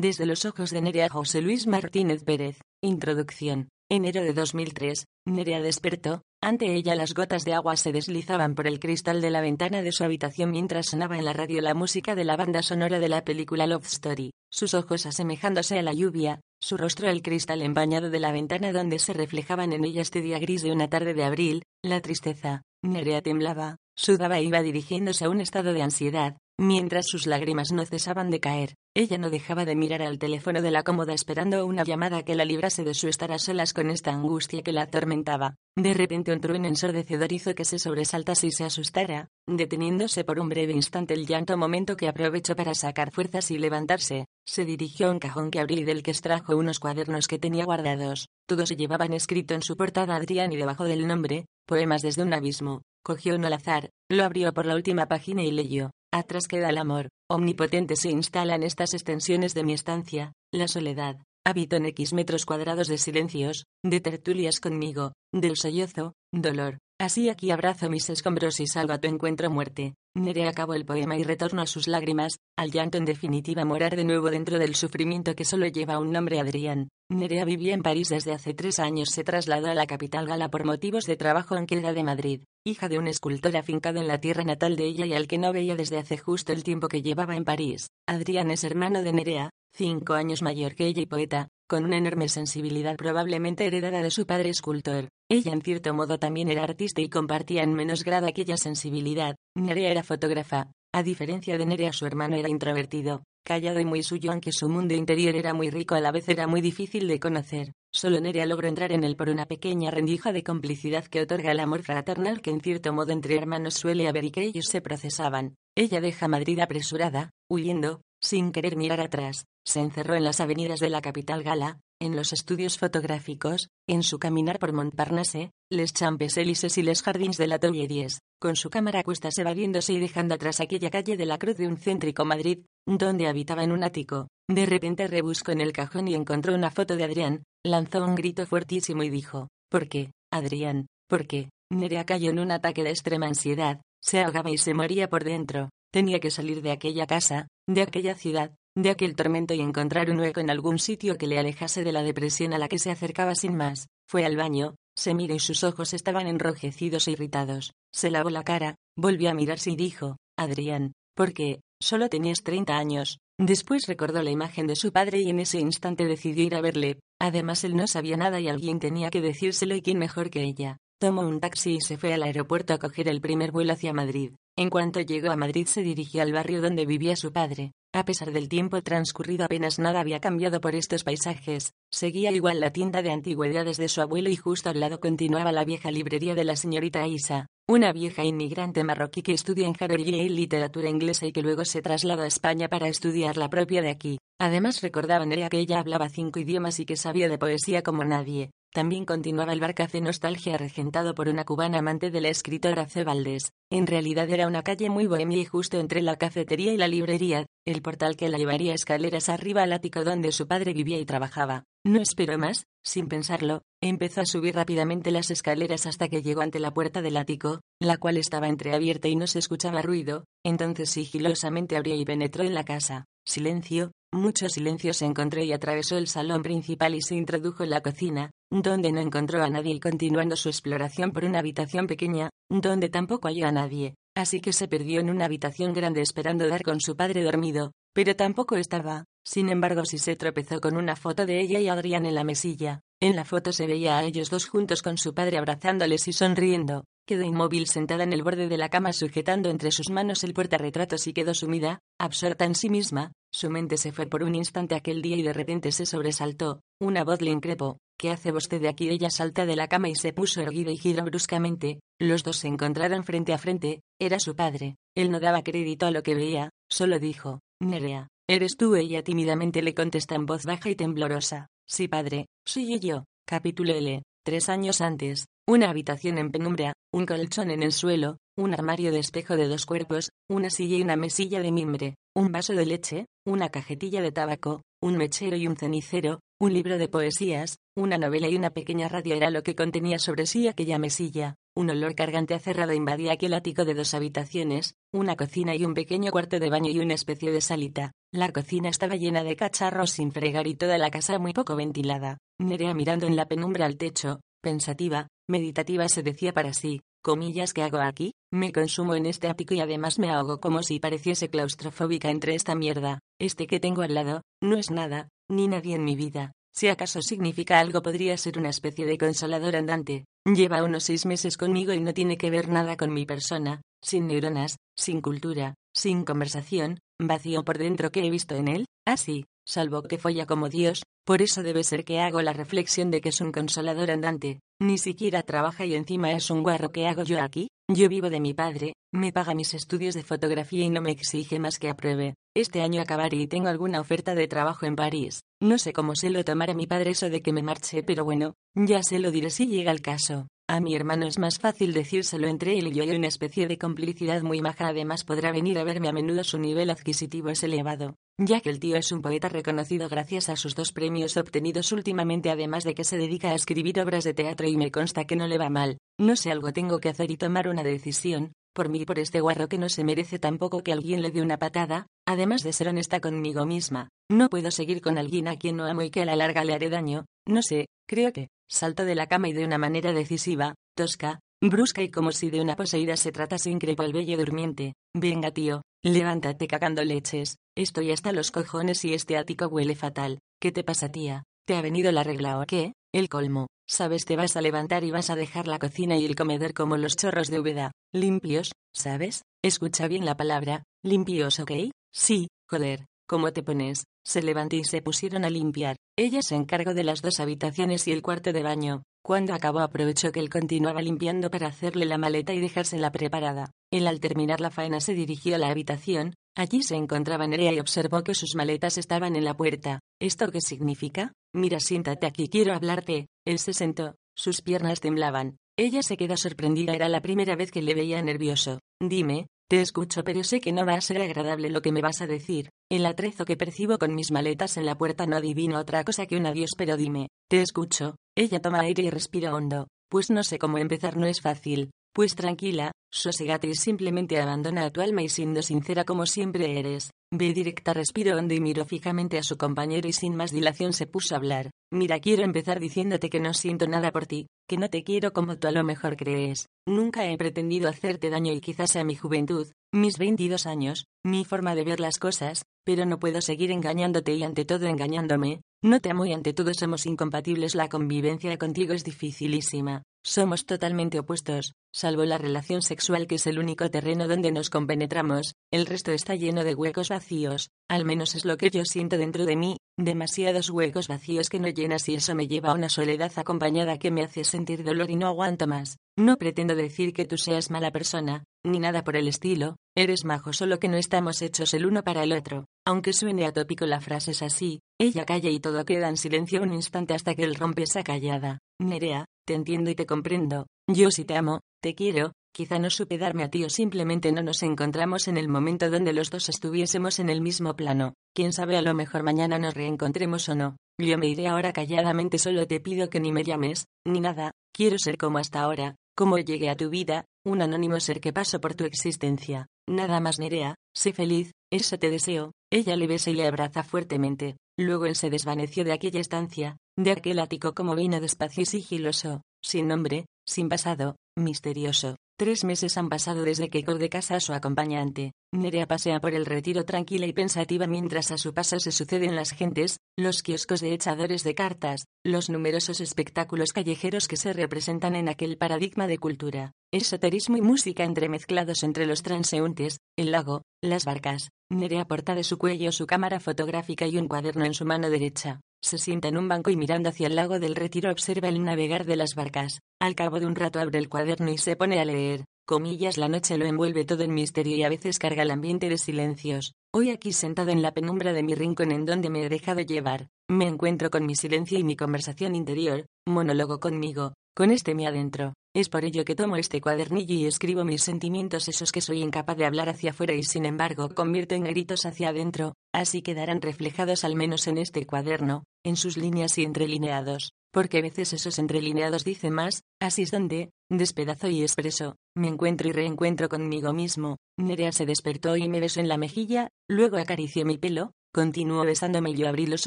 Desde los ojos de Nerea José Luis Martínez Pérez. Introducción. Enero de 2003. Nerea despertó. Ante ella las gotas de agua se deslizaban por el cristal de la ventana de su habitación mientras sonaba en la radio la música de la banda sonora de la película Love Story. Sus ojos asemejándose a la lluvia, su rostro el cristal empañado de la ventana donde se reflejaban en ella este día gris de una tarde de abril, la tristeza. Nerea temblaba, sudaba e iba dirigiéndose a un estado de ansiedad, Mientras sus lágrimas no cesaban de caer, ella no dejaba de mirar al teléfono de la cómoda esperando una llamada que la librase de su estar a solas con esta angustia que la atormentaba. De repente un trueno ensordecedor hizo que se sobresaltase y se asustara, deteniéndose por un breve instante el llanto momento que aprovechó para sacar fuerzas y levantarse. Se dirigió a un cajón que abrió y del que extrajo unos cuadernos que tenía guardados. Todos llevaban escrito en su portada Adrián y debajo del nombre, Poemas desde un abismo. Cogió uno al azar, lo abrió por la última página y leyó. Atrás queda el amor, omnipotente se instala en estas extensiones de mi estancia, la soledad. Habito en X metros cuadrados de silencios, de tertulias conmigo, del sollozo, dolor. Así aquí abrazo mis escombros y salgo a tu encuentro muerte. Nere acabó el poema y retorno a sus lágrimas, al llanto en definitiva morar de nuevo dentro del sufrimiento que solo lleva un nombre Adrián. Nerea vivía en París desde hace tres años, se trasladó a la capital gala por motivos de trabajo en era de Madrid, hija de un escultor afincado en la tierra natal de ella y al que no veía desde hace justo el tiempo que llevaba en París. Adrián es hermano de Nerea, cinco años mayor que ella y poeta, con una enorme sensibilidad probablemente heredada de su padre escultor. Ella en cierto modo también era artista y compartía en menos grado aquella sensibilidad. Nerea era fotógrafa. A diferencia de Nerea su hermano era introvertido, callado y muy suyo aunque su mundo interior era muy rico a la vez era muy difícil de conocer. Solo Nerea logró entrar en él por una pequeña rendija de complicidad que otorga el amor fraternal que en cierto modo entre hermanos suele haber y que ellos se procesaban. Ella deja Madrid apresurada, huyendo, sin querer mirar atrás, se encerró en las avenidas de la capital gala, en los estudios fotográficos, en su caminar por Montparnasse, les Champs-Élysées y les Jardins de la Tuileries, con su cámara cuestas evadiéndose y dejando atrás aquella calle de la Cruz de un céntrico Madrid, donde habitaba en un ático. De repente rebuscó en el cajón y encontró una foto de Adrián, lanzó un grito fuertísimo y dijo, ¿por qué, Adrián? ¿Por qué? Nerea cayó en un ataque de extrema ansiedad, se ahogaba y se moría por dentro. Tenía que salir de aquella casa, de aquella ciudad, de aquel tormento y encontrar un hueco en algún sitio que le alejase de la depresión a la que se acercaba sin más. Fue al baño, se miró y sus ojos estaban enrojecidos e irritados. Se lavó la cara, volvió a mirarse y dijo, Adrián, ¿por qué? Solo tenías 30 años. Después recordó la imagen de su padre y en ese instante decidió ir a verle. Además él no sabía nada y alguien tenía que decírselo y quién mejor que ella. Tomó un taxi y se fue al aeropuerto a coger el primer vuelo hacia Madrid. En cuanto llegó a Madrid se dirigió al barrio donde vivía su padre. A pesar del tiempo transcurrido apenas nada había cambiado por estos paisajes. Seguía igual la tienda de antigüedades de su abuelo y justo al lado continuaba la vieja librería de la señorita Isa, una vieja inmigrante marroquí que estudia en Harvard y literatura inglesa y que luego se trasladó a España para estudiar la propia de aquí. Además recordaban ella que ella hablaba cinco idiomas y que sabía de poesía como nadie. También continuaba el bar Café Nostalgia regentado por una cubana amante de la escritora C. Valdés. En realidad era una calle muy bohemia y justo entre la cafetería y la librería, el portal que la llevaría escaleras arriba al ático donde su padre vivía y trabajaba. No esperó más, sin pensarlo, empezó a subir rápidamente las escaleras hasta que llegó ante la puerta del ático, la cual estaba entreabierta y no se escuchaba ruido, entonces sigilosamente abrió y penetró en la casa. Silencio, mucho silencio se encontró y atravesó el salón principal y se introdujo en la cocina, donde no encontró a nadie continuando su exploración por una habitación pequeña, donde tampoco halló a nadie, así que se perdió en una habitación grande esperando dar con su padre dormido, pero tampoco estaba, sin embargo sí se tropezó con una foto de ella y Adrián en la mesilla, en la foto se veía a ellos dos juntos con su padre abrazándoles y sonriendo, quedó inmóvil sentada en el borde de la cama sujetando entre sus manos el portarretratos y quedó sumida, absorta en sí misma, su mente se fue por un instante aquel día y de repente se sobresaltó, una voz le increpó, ¿Qué hace usted de aquí? Ella salta de la cama y se puso erguida y giró bruscamente. Los dos se encontraron frente a frente. Era su padre. Él no daba crédito a lo que veía, solo dijo, Nerea, ¿eres tú? Ella tímidamente le contesta en voz baja y temblorosa. Sí, padre, soy yo. Capítulo L. Tres años antes, una habitación en penumbra, un colchón en el suelo, un armario de espejo de dos cuerpos, una silla y una mesilla de mimbre, un vaso de leche, una cajetilla de tabaco, un mechero y un cenicero, un libro de poesías, una novela y una pequeña radio era lo que contenía sobre sí aquella mesilla. Un olor cargante acerrado invadía aquel ático de dos habitaciones, una cocina y un pequeño cuarto de baño y una especie de salita. La cocina estaba llena de cacharros sin fregar y toda la casa muy poco ventilada. Nerea mirando en la penumbra al techo, pensativa, meditativa se decía para sí, comillas ¿qué hago aquí? Me consumo en este ático y además me ahogo como si pareciese claustrofóbica entre esta mierda. Este que tengo al lado, no es nada, ni nadie en mi vida. Si acaso significa algo podría ser una especie de consolador andante. Lleva unos seis meses conmigo y no tiene que ver nada con mi persona, sin neuronas, sin cultura, sin conversación, vacío por dentro que he visto en él, así, salvo que folla como Dios, por eso debe ser que hago la reflexión de que es un consolador andante, ni siquiera trabaja y encima es un guarro que hago yo aquí, yo vivo de mi padre, me paga mis estudios de fotografía y no me exige más que apruebe. Este año acabaré y tengo alguna oferta de trabajo en París. No sé cómo se lo tomará mi padre eso de que me marche, pero bueno, ya se lo diré si llega el caso. A mi hermano es más fácil decírselo entre él y yo hay una especie de complicidad muy maja. Además podrá venir a verme a menudo. Su nivel adquisitivo es elevado, ya que el tío es un poeta reconocido gracias a sus dos premios obtenidos últimamente, además de que se dedica a escribir obras de teatro y me consta que no le va mal. No sé, algo tengo que hacer y tomar una decisión. Por mí y por este guarro que no se merece tampoco que alguien le dé una patada, además de ser honesta conmigo misma. No puedo seguir con alguien a quien no amo y que a la larga le haré daño. No sé, creo que, Saltó de la cama y de una manera decisiva, tosca, brusca y como si de una poseída se tratase increpo el bello durmiente. Venga, tío, levántate cagando leches. Estoy hasta los cojones y este ático huele fatal. ¿Qué te pasa, tía? ¿Te ha venido la regla o qué? El colmo. Sabes, te vas a levantar y vas a dejar la cocina y el comedor como los chorros de Úbeda. Limpios, ¿sabes? Escucha bien la palabra. Limpios, ¿ok? Sí, joder. ¿Cómo te pones? Se levantó y se pusieron a limpiar. Ella se encargó de las dos habitaciones y el cuarto de baño. Cuando acabó aprovechó que él continuaba limpiando para hacerle la maleta y dejársela preparada. Él al terminar la faena se dirigió a la habitación. Allí se encontraba Nerea y observó que sus maletas estaban en la puerta. ¿Esto qué significa? Mira, siéntate aquí, quiero hablarte. Él se sentó. Sus piernas temblaban. Ella se quedó sorprendida, era la primera vez que le veía nervioso. Dime, te escucho, pero sé que no va a ser agradable lo que me vas a decir. El atrezo que percibo con mis maletas en la puerta no adivino otra cosa que un adiós, pero dime, te escucho. Ella toma aire y respira hondo. Pues no sé cómo empezar, no es fácil. Pues tranquila, sosegate y simplemente abandona a tu alma y siendo sincera como siempre eres. Ve directa, respiro hondo y miró fijamente a su compañero y sin más dilación se puso a hablar. Mira, quiero empezar diciéndote que no siento nada por ti, que no te quiero como tú a lo mejor crees. Nunca he pretendido hacerte daño y quizás sea mi juventud, mis 22 años, mi forma de ver las cosas, pero no puedo seguir engañándote y ante todo engañándome. No te amo y ante todo somos incompatibles. La convivencia contigo es dificilísima. Somos totalmente opuestos, salvo la relación sexual que es el único terreno donde nos compenetramos, el resto está lleno de huecos vacíos, al menos es lo que yo siento dentro de mí, demasiados huecos vacíos que no llenas y eso me lleva a una soledad acompañada que me hace sentir dolor y no aguanto más. No pretendo decir que tú seas mala persona, ni nada por el estilo, eres majo solo que no estamos hechos el uno para el otro. Aunque suene atópico la frase es así, ella calla y todo queda en silencio un instante hasta que él rompe esa callada. Nerea, te entiendo y te comprendo. Yo sí te amo, te quiero, quizá no supe darme a ti o simplemente no nos encontramos en el momento donde los dos estuviésemos en el mismo plano. Quién sabe, a lo mejor mañana nos reencontremos o no. Yo me iré ahora calladamente, solo te pido que ni me llames, ni nada. Quiero ser como hasta ahora, como llegué a tu vida, un anónimo ser que pasó por tu existencia. Nada más Nerea, sé feliz, eso te deseo. Ella le besa y le abraza fuertemente. Luego él se desvaneció de aquella estancia, de aquel ático como vino despacio y sigiloso, sin nombre, sin pasado, misterioso. Tres meses han pasado desde que de casa a su acompañante. Nerea pasea por el retiro tranquila y pensativa mientras a su paso se suceden las gentes, los kioscos de echadores de cartas, los numerosos espectáculos callejeros que se representan en aquel paradigma de cultura, esoterismo y música entremezclados entre los transeúntes, el lago, las barcas. Nerea porta de su cuello su cámara fotográfica y un cuaderno en su mano derecha. Se sienta en un banco y mirando hacia el lago del retiro observa el navegar de las barcas. Al cabo de un rato abre el cuaderno y se pone a leer. Comillas, la noche lo envuelve todo en misterio y a veces carga el ambiente de silencios. Hoy aquí sentado en la penumbra de mi rincón en donde me he dejado llevar, me encuentro con mi silencio y mi conversación interior, monólogo conmigo, con este mi adentro. Es por ello que tomo este cuadernillo y escribo mis sentimientos, esos que soy incapaz de hablar hacia afuera y sin embargo convierto en gritos hacia adentro, así quedarán reflejados al menos en este cuaderno, en sus líneas y entrelineados, porque a veces esos entrelineados dicen más, así es donde, despedazo y expreso, me encuentro y reencuentro conmigo mismo. Nerea se despertó y me besó en la mejilla, luego acarició mi pelo, continuó besándome y yo abrí los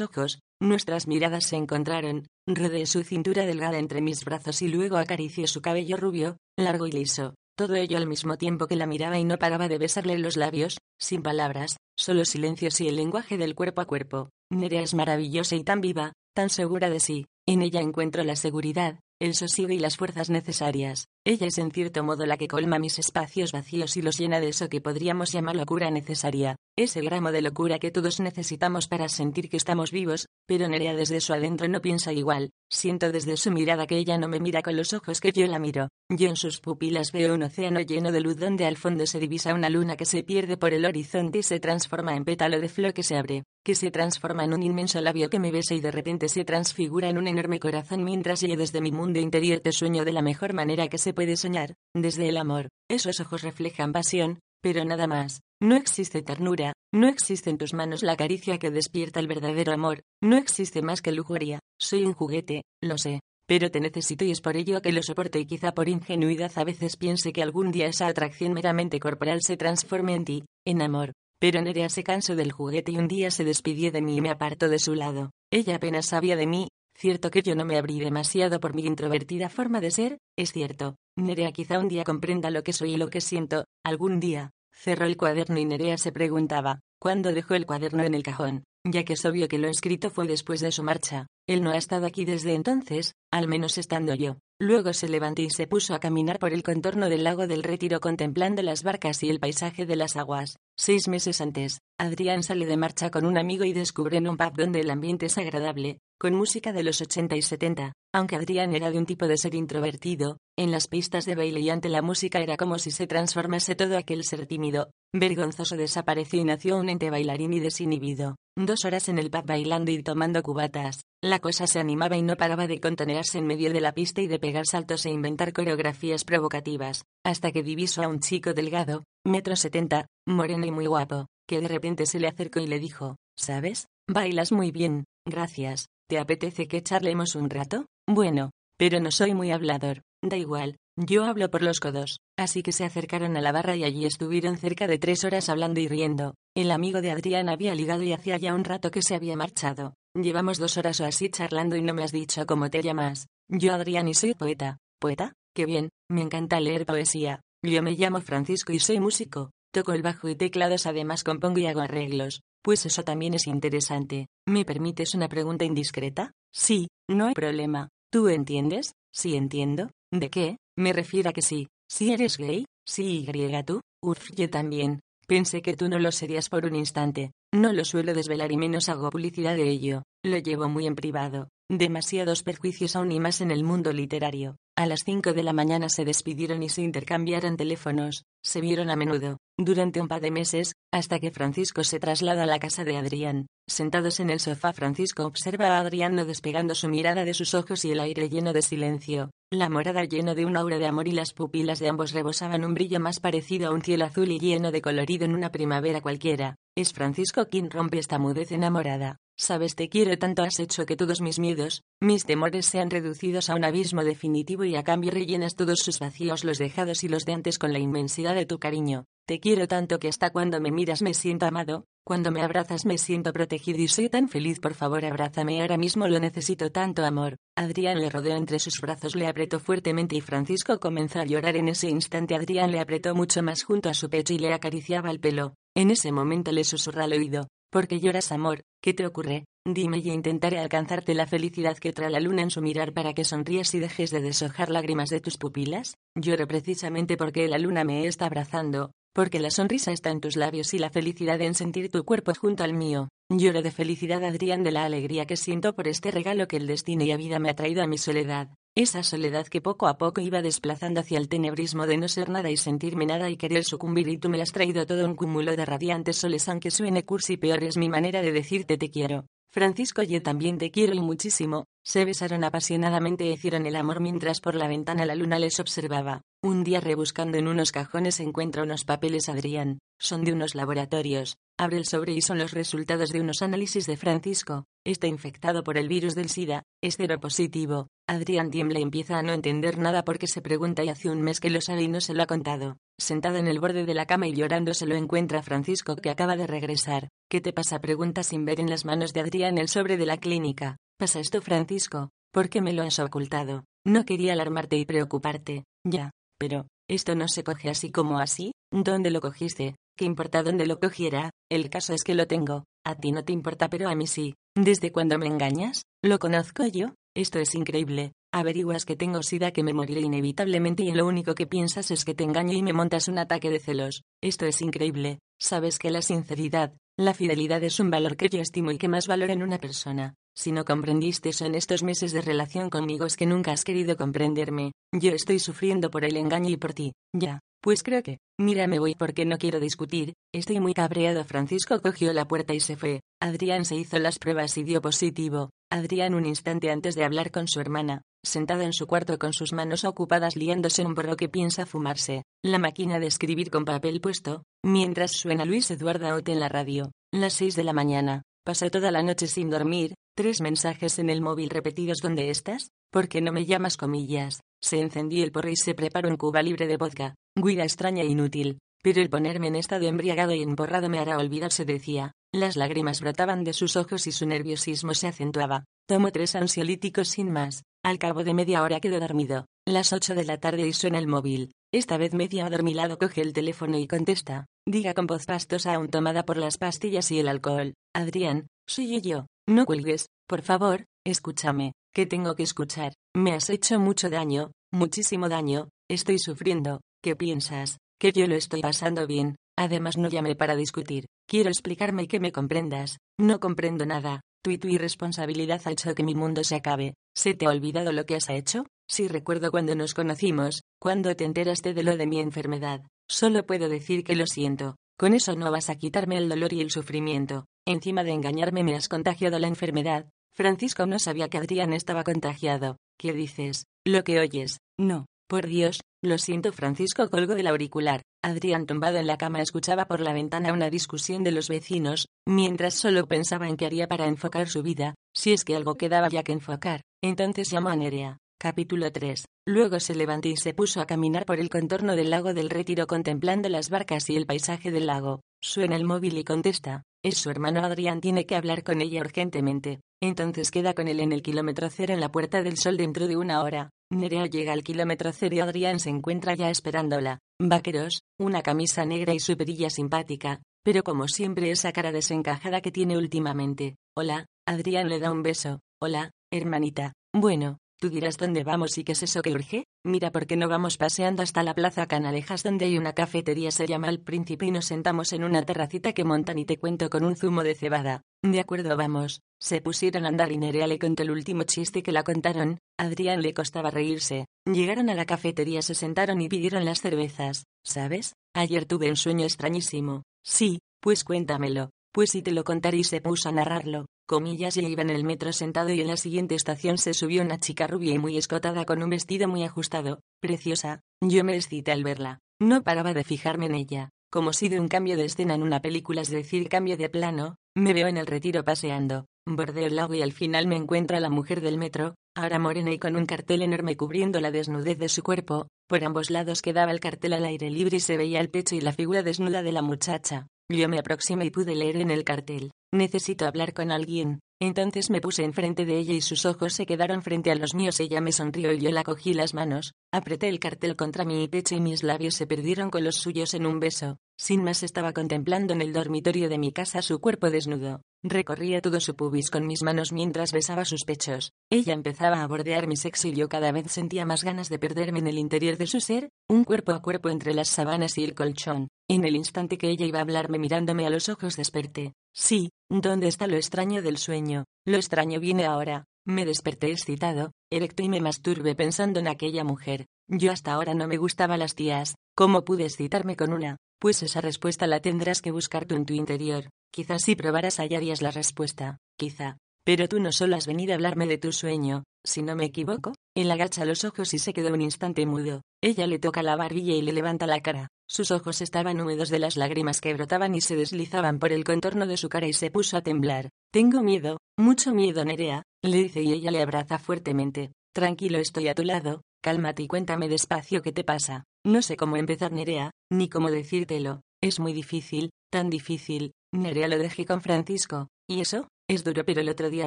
ojos, nuestras miradas se encontraron, rodeé su cintura delgada entre mis brazos y luego acarició su cabello rubio, largo y liso, todo ello al mismo tiempo que la miraba y no paraba de besarle los labios, sin palabras, solo silencios y el lenguaje del cuerpo a cuerpo. Nerea es maravillosa y tan viva, tan segura de sí, en ella encuentro la seguridad, el sosiego y las fuerzas necesarias. Ella es en cierto modo la que colma mis espacios vacíos y los llena de eso que podríamos llamar locura necesaria. Es el gramo de locura que todos necesitamos para sentir que estamos vivos, pero Nerea desde su adentro no piensa igual. Siento desde su mirada que ella no me mira con los ojos que yo la miro. Yo en sus pupilas veo un océano lleno de luz donde al fondo se divisa una luna que se pierde por el horizonte y se transforma en pétalo de flor que se abre, que se transforma en un inmenso labio que me besa y de repente se transfigura en un enorme corazón mientras yo desde mi mundo interior te sueño de la mejor manera que se puede soñar, desde el amor. Esos ojos reflejan pasión, pero nada más. No existe ternura, no existe en tus manos la caricia que despierta el verdadero amor, no existe más que lujuria. Soy un juguete, lo sé, pero te necesito y es por ello que lo soporto y quizá por ingenuidad a veces piense que algún día esa atracción meramente corporal se transforme en ti, en amor. Pero Nerea se cansó del juguete y un día se despidió de mí y me apartó de su lado. Ella apenas sabía de mí, Cierto que yo no me abrí demasiado por mi introvertida forma de ser, es cierto. Nerea quizá un día comprenda lo que soy y lo que siento, algún día. Cerró el cuaderno y Nerea se preguntaba, ¿cuándo dejó el cuaderno en el cajón? Ya que es obvio que lo escrito fue después de su marcha. Él no ha estado aquí desde entonces, al menos estando yo. Luego se levantó y se puso a caminar por el contorno del lago del Retiro contemplando las barcas y el paisaje de las aguas. Seis meses antes, Adrián sale de marcha con un amigo y descubre en un pub donde el ambiente es agradable, con música de los 80 y 70. Aunque Adrián era de un tipo de ser introvertido, en las pistas de baile y ante la música era como si se transformase todo aquel ser tímido, vergonzoso desapareció y nació un ente bailarín y desinhibido. Dos horas en el pub bailando y tomando cubatas. La cosa se animaba y no paraba de contenerse en medio de la pista y de pegar saltos e inventar coreografías provocativas, hasta que divisó a un chico delgado, metro setenta, moreno y muy guapo, que de repente se le acercó y le dijo, ¿sabes? Bailas muy bien, gracias. ¿Te apetece que charlemos un rato? Bueno, pero no soy muy hablador. Da igual, yo hablo por los codos. Así que se acercaron a la barra y allí estuvieron cerca de tres horas hablando y riendo. El amigo de Adrián había ligado y hacía ya un rato que se había marchado. Llevamos dos horas o así charlando y no me has dicho cómo te llamas. Yo Adrián y soy poeta. ¿Poeta? Qué bien, me encanta leer poesía. Yo me llamo Francisco y soy músico. Toco el bajo y teclados, además compongo y hago arreglos. Pues eso también es interesante. ¿Me permites una pregunta indiscreta? Sí, no hay problema. ¿Tú entiendes? Sí entiendo. ¿De qué? Me refiero a que sí. Si eres gay, sí y tú. Uf, yo también. Pensé que tú no lo serías por un instante. No lo suelo desvelar y menos hago publicidad de ello. Lo llevo muy en privado. Demasiados perjuicios aún y más en el mundo literario. A las cinco de la mañana se despidieron y se intercambiaron teléfonos. Se vieron a menudo, durante un par de meses, hasta que Francisco se traslada a la casa de Adrián. Sentados en el sofá, Francisco observa a Adrián no despegando su mirada de sus ojos y el aire lleno de silencio. La morada lleno de un aura de amor y las pupilas de ambos rebosaban un brillo más parecido a un cielo azul y lleno de colorido en una primavera cualquiera. Es Francisco quien rompe esta mudez enamorada. Sabes, te quiero tanto, has hecho que todos mis miedos, mis temores sean reducidos a un abismo definitivo y a cambio rellenas todos sus vacíos, los dejados y los de antes con la inmensidad de tu cariño. Te quiero tanto que hasta cuando me miras me siento amado, cuando me abrazas me siento protegido y soy tan feliz, por favor abrázame ahora mismo, lo necesito tanto amor. Adrián le rodeó entre sus brazos, le apretó fuertemente y Francisco comenzó a llorar en ese instante. Adrián le apretó mucho más junto a su pecho y le acariciaba el pelo. En ese momento le susurra al oído, ¿Por qué lloras, amor? ¿Qué te ocurre? Dime y intentaré alcanzarte la felicidad que trae la luna en su mirar para que sonríes y dejes de deshojar lágrimas de tus pupilas. Lloro precisamente porque la luna me está abrazando, porque la sonrisa está en tus labios y la felicidad en sentir tu cuerpo junto al mío. Lloro de felicidad, Adrián, de la alegría que siento por este regalo que el destino y la vida me ha traído a mi soledad. Esa soledad que poco a poco iba desplazando hacia el tenebrismo de no ser nada y sentirme nada y querer sucumbir y tú me has traído todo un cúmulo de radiantes soles aunque suene cursi peor es mi manera de decirte te quiero. Francisco, yo también te quiero y muchísimo. Se besaron apasionadamente e hicieron el amor mientras por la ventana la luna les observaba. Un día rebuscando en unos cajones encuentra unos papeles Adrián. Son de unos laboratorios. Abre el sobre y son los resultados de unos análisis de Francisco. Está infectado por el virus del SIDA. Es cero positivo. Adrián tiembla y empieza a no entender nada porque se pregunta y hace un mes que lo sabe y no se lo ha contado. Sentado en el borde de la cama y llorando se lo encuentra Francisco que acaba de regresar. ¿Qué te pasa? pregunta sin ver en las manos de Adrián el sobre de la clínica. ¿Pasa esto Francisco? ¿Por qué me lo has ocultado? No quería alarmarte y preocuparte. Ya. Pero, ¿esto no se coge así como así? ¿Dónde lo cogiste? ¿Qué importa dónde lo cogiera? El caso es que lo tengo. A ti no te importa pero a mí sí. ¿Desde cuándo me engañas? ¿Lo conozco yo? Esto es increíble. Averiguas que tengo sida que me moriré inevitablemente y lo único que piensas es que te engaño y me montas un ataque de celos. Esto es increíble. Sabes que la sinceridad, la fidelidad es un valor que yo estimo y que más valor en una persona. Si no comprendiste eso en estos meses de relación conmigo es que nunca has querido comprenderme. Yo estoy sufriendo por el engaño y por ti. Ya. Pues creo que. Mira, me voy porque no quiero discutir. Estoy muy cabreado. Francisco cogió la puerta y se fue. Adrián se hizo las pruebas y dio positivo. Adrián un instante antes de hablar con su hermana, sentado en su cuarto con sus manos ocupadas liándose un borro que piensa fumarse, la máquina de escribir con papel puesto, mientras suena Luis Eduardo Aute en la radio. Las seis de la mañana. Pasó toda la noche sin dormir, tres mensajes en el móvil repetidos ¿Dónde estás? ¿Por qué no me llamas comillas? Se encendió el porro y se preparó un cuba libre de vodka. Guida extraña e inútil. Pero el ponerme en estado embriagado y emborrado me hará olvidarse, decía. Las lágrimas brotaban de sus ojos y su nerviosismo se acentuaba. Tomó tres ansiolíticos sin más. Al cabo de media hora quedó dormido. Las ocho de la tarde y suena el móvil. Esta vez media adormilado coge el teléfono y contesta. Diga con voz pastosa aún tomada por las pastillas y el alcohol. Adrián, soy yo. No cuelgues, por favor, escúchame. ¿Qué tengo que escuchar? Me has hecho mucho daño, muchísimo daño. Estoy sufriendo. ¿Qué piensas? que yo lo estoy pasando bien, además no llamé para discutir, quiero explicarme y que me comprendas, no comprendo nada, tu y tu irresponsabilidad ha hecho que mi mundo se acabe, ¿se te ha olvidado lo que has hecho? Sí recuerdo cuando nos conocimos, cuando te enteraste de lo de mi enfermedad, solo puedo decir que lo siento, con eso no vas a quitarme el dolor y el sufrimiento, encima de engañarme me has contagiado la enfermedad, Francisco no sabía que Adrián estaba contagiado, ¿qué dices? Lo que oyes, no, por Dios, lo siento Francisco colgó del auricular. Adrián tumbado en la cama escuchaba por la ventana una discusión de los vecinos, mientras solo pensaba en qué haría para enfocar su vida, si es que algo quedaba ya que enfocar. Entonces llamó a Nerea. Capítulo 3. Luego se levantó y se puso a caminar por el contorno del lago del Retiro contemplando las barcas y el paisaje del lago. Suena el móvil y contesta. Es su hermano Adrián, tiene que hablar con ella urgentemente. Entonces queda con él en el kilómetro cero en la Puerta del Sol dentro de una hora. Nerea llega al kilómetro cero y Adrián se encuentra ya esperándola. Vaqueros, una camisa negra y su perilla simpática, pero como siempre esa cara desencajada que tiene últimamente. Hola, Adrián le da un beso. Hola, hermanita. Bueno, Tú dirás dónde vamos y qué es eso que urge. Mira por qué no vamos paseando hasta la plaza Canalejas donde hay una cafetería se llama El Príncipe y nos sentamos en una terracita que montan y te cuento con un zumo de cebada. De acuerdo vamos. Se pusieron a andar y Nerea le contó el último chiste que la contaron. Adrián le costaba reírse. Llegaron a la cafetería, se sentaron y pidieron las cervezas. ¿Sabes? Ayer tuve un sueño extrañísimo. Sí, pues cuéntamelo. Pues si te lo contaré y se puso a narrarlo comillas, y iba en el metro sentado y en la siguiente estación se subió una chica rubia y muy escotada con un vestido muy ajustado, preciosa. Yo me excité al verla. No paraba de fijarme en ella, como si de un cambio de escena en una película, es decir, cambio de plano, me veo en el retiro paseando, bordeo el lago y al final me encuentro a la mujer del metro, ahora morena y con un cartel enorme cubriendo la desnudez de su cuerpo, por ambos lados quedaba el cartel al aire libre y se veía el pecho y la figura desnuda de la muchacha. Yo me aproximé y pude leer en el cartel, necesito hablar con alguien. Entonces me puse enfrente de ella y sus ojos se quedaron frente a los míos. Ella me sonrió y yo la cogí las manos, apreté el cartel contra mi pecho y mis labios se perdieron con los suyos en un beso. Sin más estaba contemplando en el dormitorio de mi casa su cuerpo desnudo. Recorría todo su pubis con mis manos mientras besaba sus pechos. Ella empezaba a bordear mi sexo y yo cada vez sentía más ganas de perderme en el interior de su ser, un cuerpo a cuerpo entre las sábanas y el colchón. En el instante que ella iba a hablarme mirándome a los ojos desperté. Sí, ¿dónde está lo extraño del sueño? Lo extraño viene ahora. Me desperté excitado, erecto y me masturbé pensando en aquella mujer. Yo hasta ahora no me gustaba las tías. ¿Cómo pude excitarme con una? Pues esa respuesta la tendrás que buscar tú en tu interior. Quizás si probaras hallarías la respuesta. Quizá. Pero tú no solo has venido a hablarme de tu sueño, si no me equivoco. Él agacha los ojos y se quedó un instante mudo. Ella le toca la barbilla y le levanta la cara. Sus ojos estaban húmedos de las lágrimas que brotaban y se deslizaban por el contorno de su cara y se puso a temblar. Tengo miedo, mucho miedo, Nerea, le dice y ella le abraza fuertemente. Tranquilo, estoy a tu lado, cálmate y cuéntame despacio qué te pasa. No sé cómo empezar, Nerea, ni cómo decírtelo. Es muy difícil, tan difícil. Nerea lo dejé con Francisco. ¿Y eso? Es duro, pero el otro día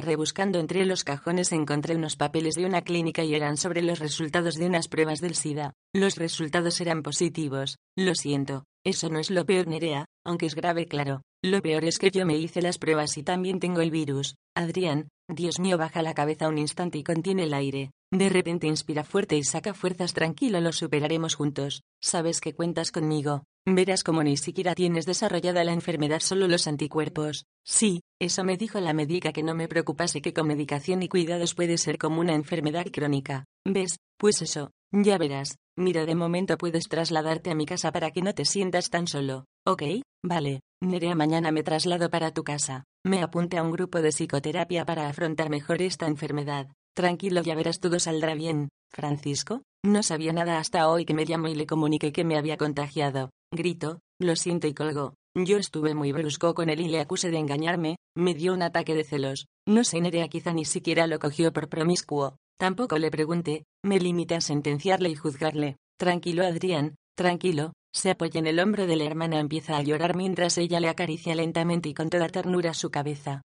rebuscando entre los cajones encontré unos papeles de una clínica y eran sobre los resultados de unas pruebas del SIDA. Los resultados eran positivos. Lo siento, eso no es lo peor, Nerea, aunque es grave, claro. Lo peor es que yo me hice las pruebas y también tengo el virus. Adrián, Dios mío, baja la cabeza un instante y contiene el aire. De repente inspira fuerte y saca fuerzas tranquilo, lo superaremos juntos. Sabes que cuentas conmigo. Verás como ni siquiera tienes desarrollada la enfermedad, solo los anticuerpos. Sí, eso me dijo la médica que no me preocupase que con medicación y cuidados puede ser como una enfermedad crónica. ¿Ves? Pues eso, ya verás. Mira, de momento puedes trasladarte a mi casa para que no te sientas tan solo. ¿Ok? Vale. Nerea, mañana me traslado para tu casa. Me apunte a un grupo de psicoterapia para afrontar mejor esta enfermedad. Tranquilo, ya verás, todo saldrá bien. Francisco, no sabía nada hasta hoy que me llamó y le comuniqué que me había contagiado. Grito, lo siento y colgó. Yo estuve muy brusco con él y le acusé de engañarme, me dio un ataque de celos. No sé, Nerea quizá ni siquiera lo cogió por promiscuo. Tampoco le pregunté, me limité a sentenciarle y juzgarle. Tranquilo, Adrián, tranquilo. Se apoya en el hombro de la hermana, empieza a llorar mientras ella le acaricia lentamente y con toda ternura su cabeza.